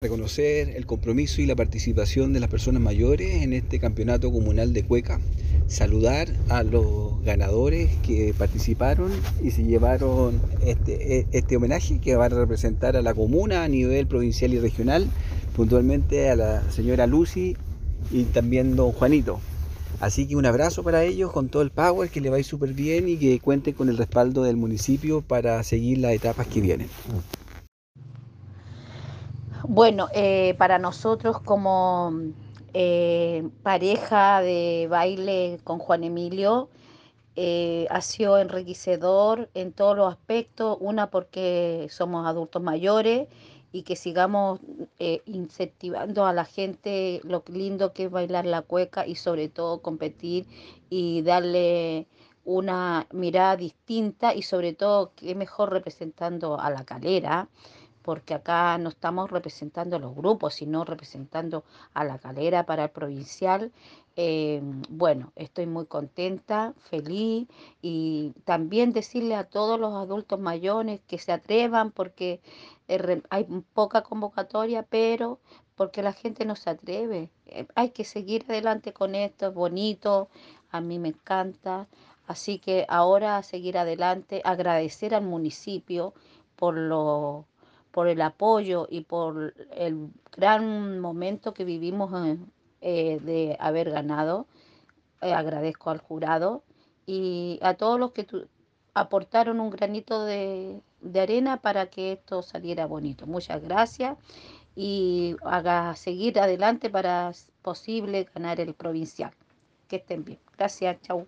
reconocer el compromiso y la participación de las personas mayores en este campeonato comunal de Cueca, saludar a los ganadores que participaron y se llevaron este, este homenaje que va a representar a la comuna a nivel provincial y regional, puntualmente a la señora Lucy y también don Juanito. Así que un abrazo para ellos con todo el power, que le va a ir súper bien y que cuenten con el respaldo del municipio para seguir las etapas que vienen. Bueno, eh, para nosotros como eh, pareja de baile con Juan Emilio, eh, ha sido enriquecedor en todos los aspectos, una porque somos adultos mayores y que sigamos incentivando a la gente lo lindo que es bailar la cueca y sobre todo competir y darle una mirada distinta y sobre todo que mejor representando a la calera porque acá no estamos representando los grupos, sino representando a la calera para el provincial. Eh, bueno, estoy muy contenta, feliz y también decirle a todos los adultos mayores que se atrevan porque hay poca convocatoria, pero porque la gente no se atreve. Eh, hay que seguir adelante con esto, es bonito, a mí me encanta. Así que ahora seguir adelante, agradecer al municipio por lo por el apoyo y por el gran momento que vivimos eh, de haber ganado. Eh, agradezco al jurado y a todos los que aportaron un granito de, de, arena para que esto saliera bonito. Muchas gracias y haga seguir adelante para posible ganar el provincial. Que estén bien. Gracias, chau.